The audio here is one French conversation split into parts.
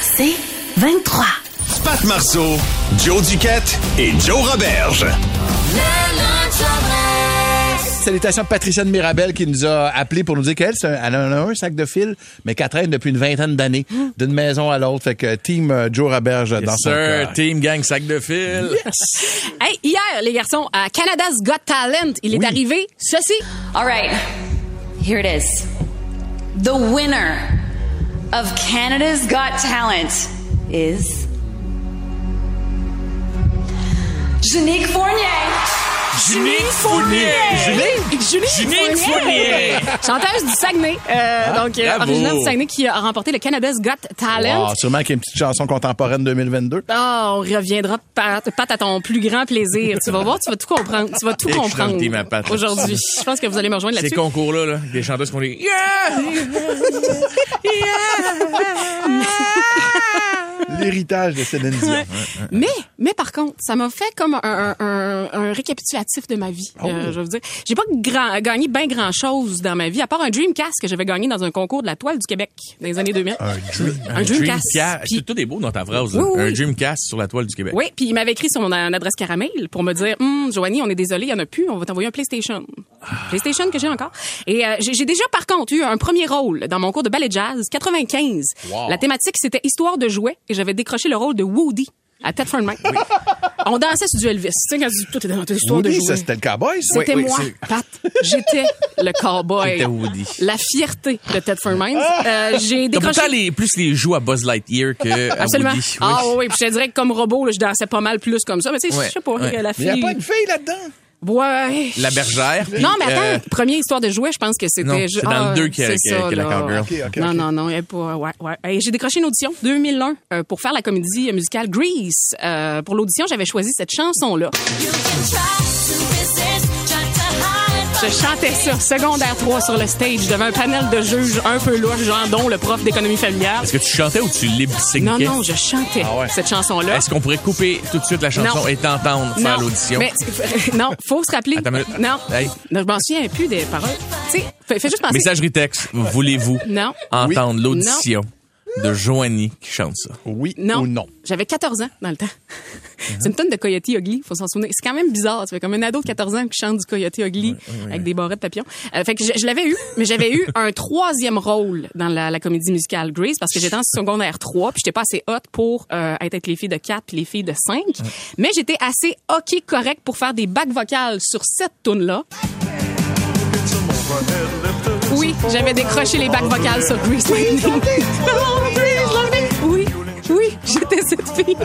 C'est 23. Pat Marceau, Joe Duquette et Joe Roberge. Salutations à Patricia de Mirabel qui nous a appelé pour nous dire qu'elle, elle en a un sac de fil, mais qu'elle traîne depuis une vingtaine d'années, d'une maison à l'autre. Fait que team euh, Joe Roberge dans son Sir, team gang sac de fil. Hey, hier, les garçons, à Canada's Got Talent, il est arrivé ceci. All right. Here it is. The winner of Canada's Got Talent is Janique Fournier. Junique Fournier. Julie? Junique Fournier. Chanteuse du Saguenay, euh, donc euh, bravo. originaire du Saguenay qui a remporté le Canada's Got Talent. Ah, sûrement qu'il y a une petite chanson contemporaine 2022. Ah, on reviendra pat, pat à ton plus grand plaisir. Tu vas voir, tu vas tout comprendre. Tu vas tout comprendre aujourd'hui. Je pense que vous allez me rejoindre Ces là-dessus. concours-là, là, des chanteuses qui font des Yeah! L'héritage de Céline Dion. Mais, mais par contre, ça m'a fait comme un, un, un- récapitulatif de ma vie. Oh. euh, je dire, j'ai pas grand- gagné bien grand chose dans ma vie, à part un Dreamcast que j'avais gagné dans un concours de la toile du Québec dans les années 2000. Un dream. Un Dreamcast. Puis- Tout, tout est beau dans ta phrase. là. Oui, oui, Un. Dreamcast sur la toile du Québec. Oui, puis il m'avait écrit sur mon a- adresse caramel pour me dire hum, Joanie, on est désolé, il y en a plus, on va t'envoyer un PlayStation. PlayStation que j'ai encore. Et euh, j'ai j'ai déjà par contre eu un premier rôle dans mon cours de ballet jazz 95. La thématique c'était histoire de jouets et j'avais décroché le rôle de Woody à Thetford Mines. On dansait sur du Elvis. Tu sais quand tu tout est dans ton histoire de Woody, jouets. ça, c'était le cowboy, ça? C'était Oui, moi, Pat. J'étais le cowboy. C'était Woody. La fierté de Thetford Mines. Euh, j'ai décroché... les, plus les joues à Buzz Lightyear que à Absolument. Woody. Oui. Ah oui, oui, puis je te dirais que comme robot, là, je dansais pas mal plus comme ça. Mais tu sais, Ouais, je sais pas, ouais. la Mais fille... il n'y a pas une fille là-dedans? Ouais. La bergère. puis, Non, mais attends, euh, première histoire de jouet, je pense que c'était... Non, c'est dans Ah, le deux qu'il y a- la cowgirl. Ok, ok, non, ok. non, non, pas... Ouais, ouais. Et J'ai décroché une audition 2001 euh, pour faire la comédie musicale Grease. Euh, pour l'audition, j'avais choisi cette chanson-là. Je chantais ça, secondaire 3 sur le stage, devant un panel de juges un peu louches, genre dont le prof d'économie familiale. Est-ce que tu chantais ou tu lip syncais Non, non, je chantais Ah ouais. cette chanson-là. Est-ce qu'on pourrait couper tout de suite la chanson Non. et t'entendre faire l'audition? Mais, non, faut se rappeler. Attends. Non. Hey. Non, je m'en souviens plus des paroles. Tu sais, fais, fais juste penser. Messagerie texte, voulez-vous entendre l'audition? De Joanie qui chante ça? Oui Non. ou non? J'avais 14 ans dans le temps. C'est une tonne de Coyote Ugly, faut s'en souvenir. C'est quand même bizarre. Tu fais comme un ado de 14 ans qui chante du Coyote Ugly avec des barrettes papillons. Euh, fait que je, je l'avais eu, mais j'avais eu un troisième rôle dans la, la comédie musicale Grace parce que j'étais en secondaire 3 puis j'étais pas assez hot pour euh, être avec les filles de 4 puis les filles de 5. Mais j'étais assez ok correct pour faire des bacs vocales sur cette tune là. Oui, j'avais décroché les bacs vocales sur Grease Lightning. Oui, oui, cette fille.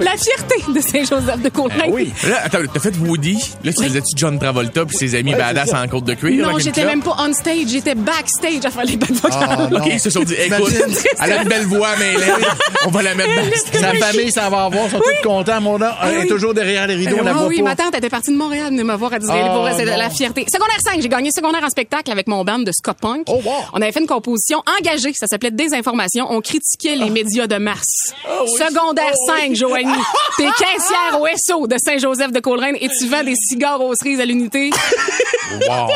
La fierté de Saint-Joseph de Côte-Nord. Oui. Là, attends, t'as fait Woody. Là, tu faisais-tu John Travolta puis ses amis badass en côte de cuir? Non, j'étais même pas on stage, j'étais backstage à faire les vocales. Ah, non. OK, ils se sont dit, écoute, elle a une belle voix, mais elle, on va la mettre dans Sa famille s'en va voir, ils sont tous contents. Mon nom, elle est oui. toujours derrière les rideaux, on la Ah voit oui, pas. ma tante était partie de Montréal venir me voir à Disney Oh, pour la fierté. Secondaire 5, j'ai gagné secondaire en spectacle avec mon band de ska punk. Oh, wow. On avait fait une composition engagée, ça s'appelait Désinformation. On critiquait les médias de masse. Oh, Secondaire 5, Joanie. T'es caissière au SO de Saint-Joseph de Coleraine et tu vends des cigares aux cerises à l'unité. Wow.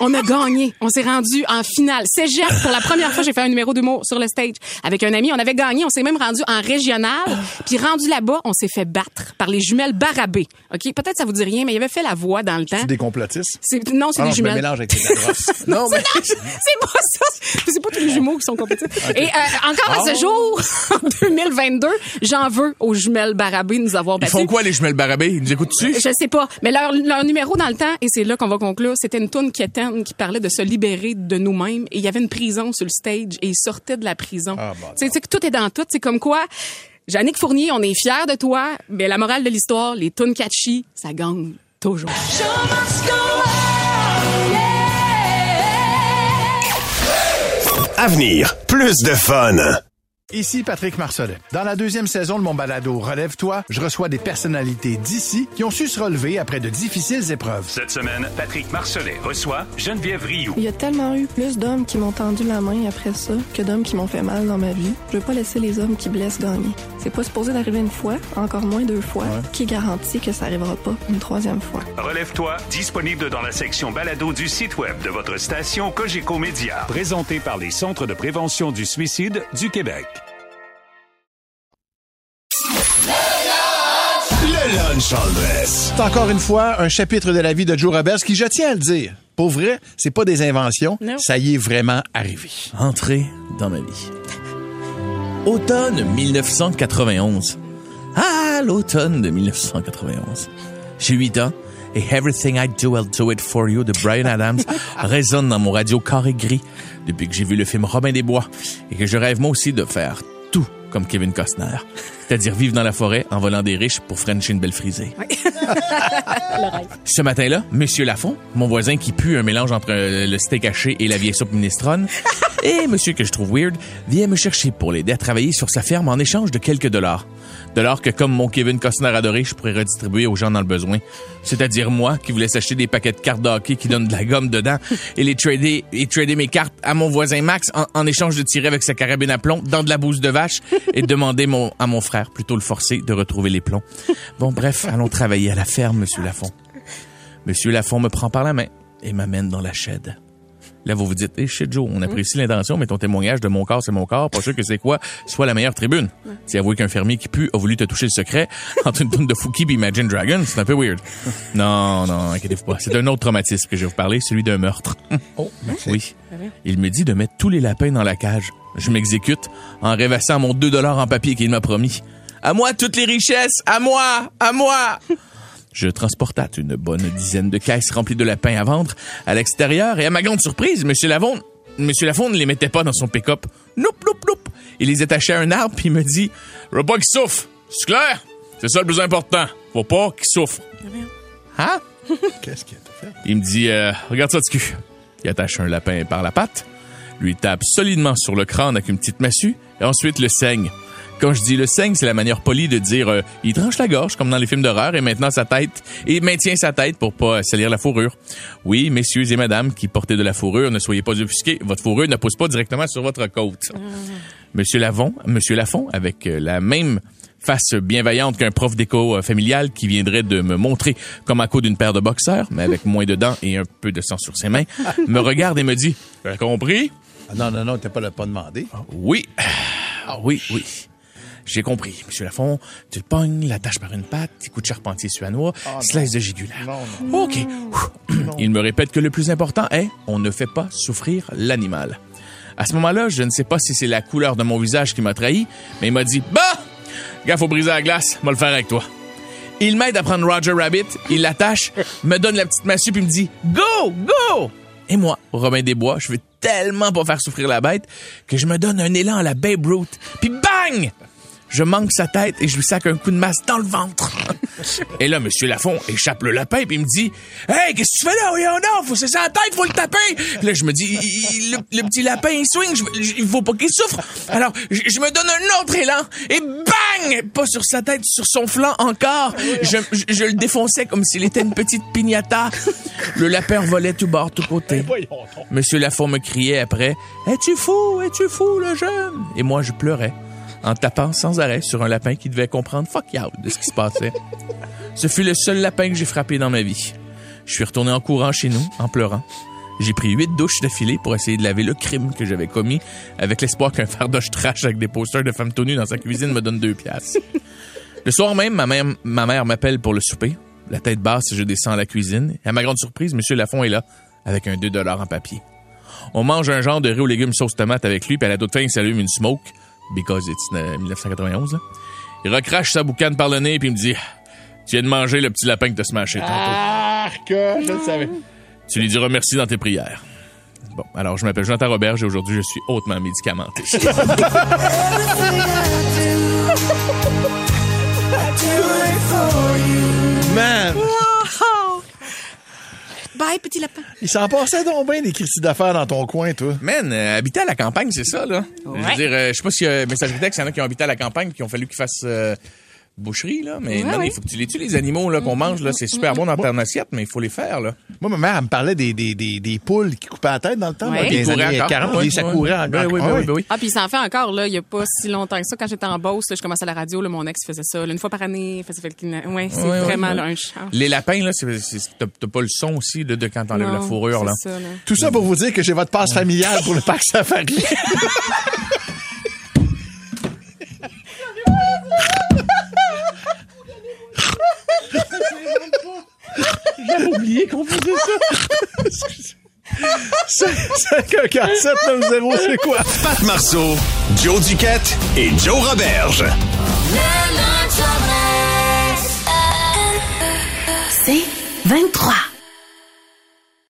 On a gagné. On s'est rendu en finale. Cégep, pour la première fois, j'ai fait un numéro d'humour sur le stage avec un ami. On avait gagné. On s'est même rendu en régional. Puis rendu là-bas, on s'est fait battre par les jumelles Barabé. OK? Peut-être ça vous dit rien, mais il avait fait la voix dans le temps. C'est des complotistes? Non, c'est Ah des non, je me jumelles. mélange avec les. Non, mais c'est pas ça. C'est pas tous les jumeaux qui sont compétitifs. Et euh, encore à ce jour, en 2022, j'en veux aux jumelles Barabé de nous avoir ils battus. font quoi, les jumelles Barabé? Ils nous écoutent-tu? Je sais pas. Mais leur, leur numéro dans le temps, et c'est là qu'on va conclure, c'était une toune qui parlait de se libérer de nous-mêmes. Et il y avait une prison sur le stage et ils sortaient de la prison. Ah, bon, tu sais, tu sais que tout est dans tout. C'est comme quoi, Jannick Fournier, on est fiers de toi, mais la morale de l'histoire, les tunes catchy, ça gagne toujours. Avenir, plus de fun. Ici Patrick Marcelet. Dans la deuxième saison de mon balado Relève-toi, je reçois des personnalités d'ici qui ont su se relever après de difficiles épreuves. Cette semaine, Patrick Marcelet reçoit Geneviève Rioux. Il y a tellement eu plus d'hommes qui m'ont tendu la main après ça que d'hommes qui m'ont fait mal dans ma vie. Je veux pas laisser les hommes qui blessent gagner. C'est pas supposé d'arriver une fois, encore moins deux fois. Qui garantit que ça arrivera pas une troisième fois? Relève-toi, disponible dans la section balado du site web de votre station Cogeco Média. Présenté par les Centres de prévention du suicide du Québec. Le lunch. C'est encore une fois un chapitre de la vie de Joe Roberts qui, je tiens à le dire, pour vrai, c'est pas des inventions, Non. ça y est vraiment arrivé. Entrée dans ma vie. Automne 1991. Ah, l'automne de 1991. J'ai 8 ans et Everything I Do, I'll Do It For You de Brian Adams résonne dans mon radio carré gris depuis que j'ai vu le film Robin des Bois et que je rêve moi aussi de faire tout comme Kevin Costner. C'est-à-dire vivre dans la forêt en volant des riches pour frencher une belle frisée. Ce matin-là, Monsieur Lafont, mon voisin qui pue un mélange entre euh, le steak haché et la vieille soupe minestrone, et monsieur que je trouve weird, vient me chercher pour l'aider à travailler sur sa ferme en échange de quelques dollars. Dollars que, comme mon Kevin Costner adoré, je pourrais redistribuer aux gens dans le besoin. C'est-à-dire moi, qui voulais s'acheter des paquets de cartes de hockey qui donnent de la gomme dedans et les trader, et trader mes cartes à mon voisin Max en, en échange de tirer avec sa carabine à plomb dans de la bouse de vache et de demander mon, à mon frère, plutôt le forcer, de retrouver les plombs. Bon, bref, allons travailler à la ferme, monsieur Lafont. Monsieur Lafont me prend par la main et m'amène dans la shed. Là, vous vous dites, hey, shit, Joe, on apprécie l'intention, mais ton témoignage de mon corps, c'est mon corps, pas sûr que c'est quoi soit la meilleure tribune. C'est avouer qu'un fermier qui pue a voulu te toucher le secret entre une tonne de Fouki et Imagine Dragon, c'est un peu weird. Non, non, inquiétez-vous pas. C'est un autre traumatisme que je vais vous parler, celui d'un meurtre. Oh, Oui. Il me dit de mettre tous les lapins dans la cage. Je m'exécute en rêvassant mon 2 dollars en papier qu'il m'a promis. À moi toutes les richesses! À moi! À moi! Je transporta une bonne dizaine de caisses remplies de lapins à vendre à l'extérieur et à ma grande surprise, Monsieur Lavon, Monsieur Lafond ne les mettait pas dans son pick-up. Nope, nope, nope. Il les attachait à un arbre puis il me dit, veux pas qu'ils souffrent. C'est clair? C'est ça le plus important. Faut pas qu'ils souffrent. Hein? Qu'est-ce qu'il a fait? Il me dit, euh, regarde ça de cul. Il attache un lapin par la patte, lui tape solidement sur le crâne avec une petite massue, et ensuite le saigne. Quand je dis le saigne, c'est la manière polie de dire euh, il tranche la gorge comme dans les films d'horreur et maintenant sa tête et maintient sa tête pour pas salir la fourrure. Oui, messieurs et madame qui portez de la fourrure, ne soyez pas offusqués, votre fourrure ne pousse pas directement sur votre côte. Monsieur Lavon, Monsieur Lafont, avec euh, la même face bienveillante qu'un prof d'éco euh, familial qui viendrait de me montrer comme à coup d'une paire de boxeurs, mais avec moins de dents et un peu de sang sur ses mains, me regarde et me dit T'as compris? Ah, non, non, non, t'as pas le pas demandé. Oui. Ah, oui, oui. J'ai compris. Monsieur Lafont, tu le pognes, l'attaches par une patte, petit coup de charpentier suanois, slice de jugulaire. OK. Il me répète que le plus important est, on ne fait pas souffrir l'animal. À ce moment-là, je ne sais pas si c'est la couleur de mon visage qui m'a trahi, mais il m'a dit, bah! Gars, faut briser la glace, moi le faire avec toi. Il m'aide à prendre Roger Rabbit, il l'attache, me donne la petite massue puis me dit, go, go! Et moi, Robin des Bois, je veux tellement pas faire souffrir la bête que je me donne un élan à la Babe Ruth. Puis bang! Je manque sa tête et je lui sac un coup de masse dans le ventre. et là, Monsieur Lafont échappe le lapin puis il me dit Hey, qu'est-ce que tu fais là? Voyons donc, faut c'est sa tête, faut le taper. Puis là, je me dis, il- il- le, le petit lapin, il swing, je- il faut pas qu'il souffre. Alors, je, je me donne un autre élan et bang! Pas sur sa tête, sur son flanc encore. Je, je- je le défonçais comme s'il était une petite pignata. Le lapin volait tout bord, tout côté. Monsieur Lafont me criait après Es-tu fou? Es-tu fou, le jeune? Et moi, je pleurais en tapant sans arrêt sur un lapin qui devait comprendre fuck out de ce qui se passait. Ce fut le seul lapin que j'ai frappé dans ma vie. Je suis retourné en courant chez nous, en pleurant. J'ai pris huit douches d'affilée pour essayer de laver le crime que j'avais commis, avec l'espoir qu'un fardoche trash avec des posters de femmes tenues dans sa cuisine me donne deux piastres. Le soir même, ma mère, ma mère m'appelle pour le souper. La tête basse, je descends à la cuisine. Et à ma grande surprise, Monsieur Lafont est là, avec un 2 dollars en papier. On mange un genre de riz aux légumes sauce tomate avec lui, puis à la toute fin, il s'allume une smoke, because it's euh, 1991. là. Il recrache sa boucane par le nez, puis il me dit Tu viens de manger le petit lapin que t'as smashé tantôt. Arc, je le savais. Tu lui diras merci dans tes prières. Bon, alors je m'appelle Jonathan Roberge et aujourd'hui je suis hautement médicamenté. Man! Bye, petit lapin. Il s'en passait donc bien des crises d'affaires dans ton coin, toi. Man, euh, habiter à la campagne, c'est ça, là. Ouais. Je veux dire, euh, je sais pas si euh, message texte, il y en a qui ont habité à la campagne qui ont fallu qu'ils fassent euh, boucherie, là. Mais Ouais, non, ouais. il faut que tu les tues, les animaux, là, qu'on mange, là. C'est super bon dans ton assiette, mais il faut les faire, là. Moi, ma mère, elle me parlait des, des, des, des poules qui coupaient la tête dans le temps, Ouais. là, les couraient années encore. 40, Ouais, puis ça ouais. courait encore. Ben oui, ben Ah oui, ben oui. Ah, puis il s'en fait encore, là. Il y a pas si longtemps que ça. Quand j'étais en Beauce, là, je commençais à la radio, là, mon ex faisait ça. là, une fois par année, il faisait le Ouais, c'est vraiment là, un. Les lapins, là, t'as, pas le son aussi, là, de quand t'enlèves la fourrure, là. ça, là. Tout ça pour vous dire que j'ai votre passe familiale pour le parc safari. oublié qu'on faisait ça. 547 90 c'est quoi? Pat Marceau, Joe Duquette et Joe Roberge. C'est 23.